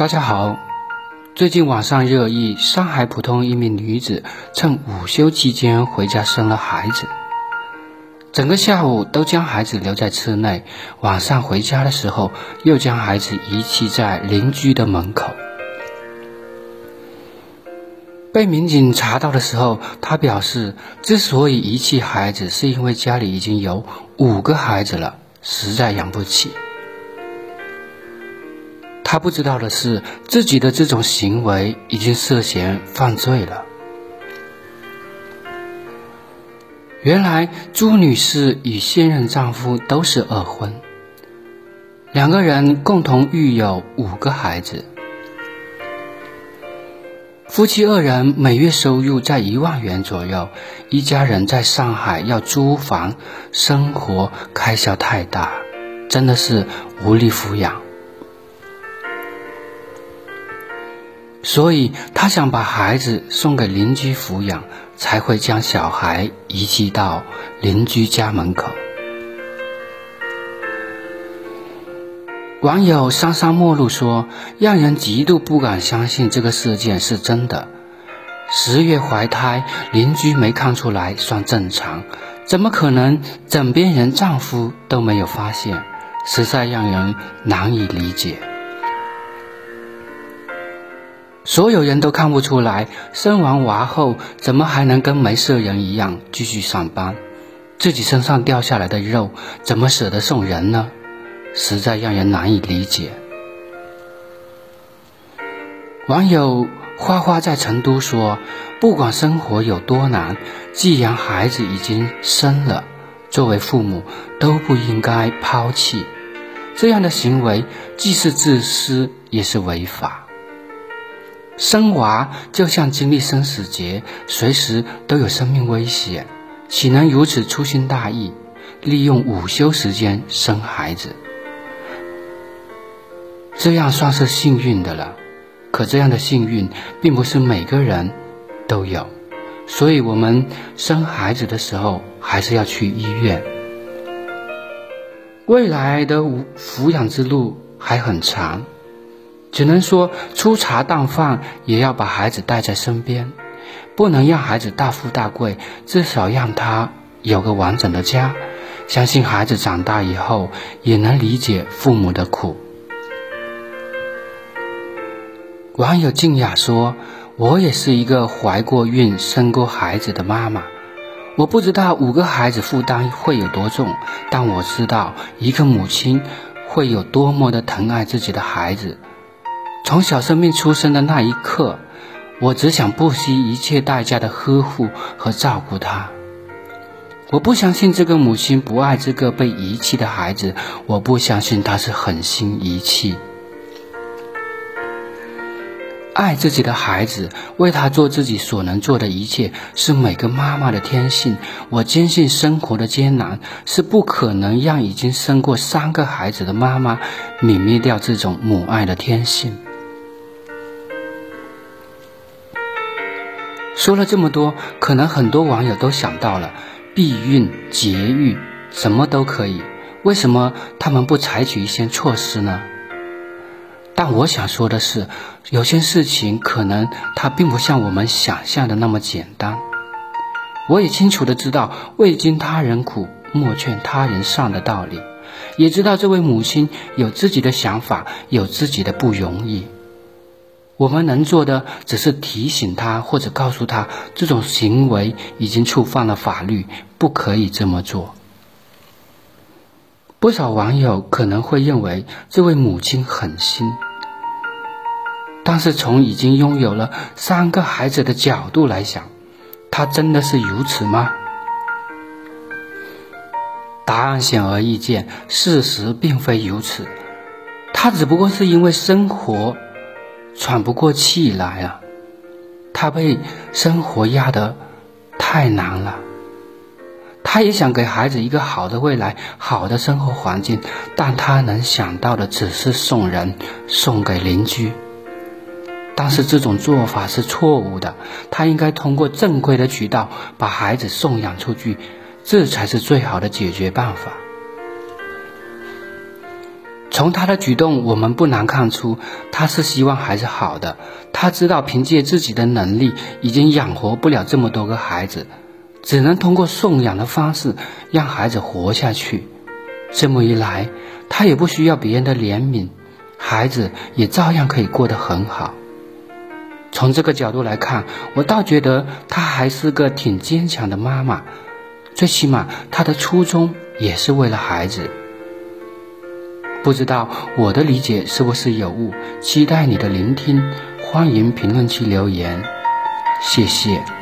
大家好，最近网上热议，上海浦东一名女子趁午休期间回家生了孩子，整个下午都将孩子留在车内，晚上回家的时候又将孩子遗弃在邻居的门口。被民警查到的时候，他表示，之所以遗弃孩子，是因为家里已经有五个孩子了，实在养不起。他不知道的是，自己的这种行为已经涉嫌犯罪了。原来朱女士与现任丈夫都是二婚，两个人共同育有五个孩子，夫妻二人每月收入在一万元左右，一家人在上海要租房，生活开销太大，真的是无力抚养。所以，他想把孩子送给邻居抚养，才会将小孩遗弃到邻居家门口。网友桑桑陌路说：“让人极度不敢相信这个事件是真的。十月怀胎，邻居没看出来算正常，怎么可能枕边人丈夫都没有发现？实在让人难以理解。”所有人都看不出来，生完娃后怎么还能跟没事人一样继续上班？自己身上掉下来的肉怎么舍得送人呢？实在让人难以理解。网友花花在成都说：“不管生活有多难，既然孩子已经生了，作为父母都不应该抛弃。这样的行为既是自私，也是违法。”生娃就像经历生死劫，随时都有生命危险，岂能如此粗心大意，利用午休时间生孩子？这样算是幸运的了，可这样的幸运并不是每个人都有，所以我们生孩子的时候还是要去医院。未来的抚养之路还很长。只能说粗茶淡饭也要把孩子带在身边，不能让孩子大富大贵，至少让他有个完整的家。相信孩子长大以后也能理解父母的苦。网友静雅说：“我也是一个怀过孕、生过孩子的妈妈，我不知道五个孩子负担会有多重，但我知道一个母亲会有多么的疼爱自己的孩子。”从小生命出生的那一刻，我只想不惜一切代价的呵护和照顾他。我不相信这个母亲不爱这个被遗弃的孩子，我不相信她是狠心遗弃。爱自己的孩子，为他做自己所能做的一切，是每个妈妈的天性。我坚信生活的艰难是不可能让已经生过三个孩子的妈妈泯灭掉这种母爱的天性。说了这么多，可能很多网友都想到了避孕、节育，什么都可以。为什么他们不采取一些措施呢？但我想说的是，有些事情可能它并不像我们想象的那么简单。我也清楚的知道“未经他人苦，莫劝他人善”的道理，也知道这位母亲有自己的想法，有自己的不容易。我们能做的只是提醒他，或者告诉他，这种行为已经触犯了法律，不可以这么做。不少网友可能会认为这位母亲狠心，但是从已经拥有了三个孩子的角度来想，她真的是如此吗？答案显而易见，事实并非如此。她只不过是因为生活。喘不过气来了，他被生活压得太难了。他也想给孩子一个好的未来、好的生活环境，但他能想到的只是送人、送给邻居。但是这种做法是错误的，他应该通过正规的渠道把孩子送养出去，这才是最好的解决办法。从他的举动，我们不难看出，他是希望孩子好的。他知道凭借自己的能力，已经养活不了这么多个孩子，只能通过送养的方式让孩子活下去。这么一来，他也不需要别人的怜悯，孩子也照样可以过得很好。从这个角度来看，我倒觉得她还是个挺坚强的妈妈，最起码她的初衷也是为了孩子。不知道我的理解是不是有误？期待你的聆听，欢迎评论区留言，谢谢。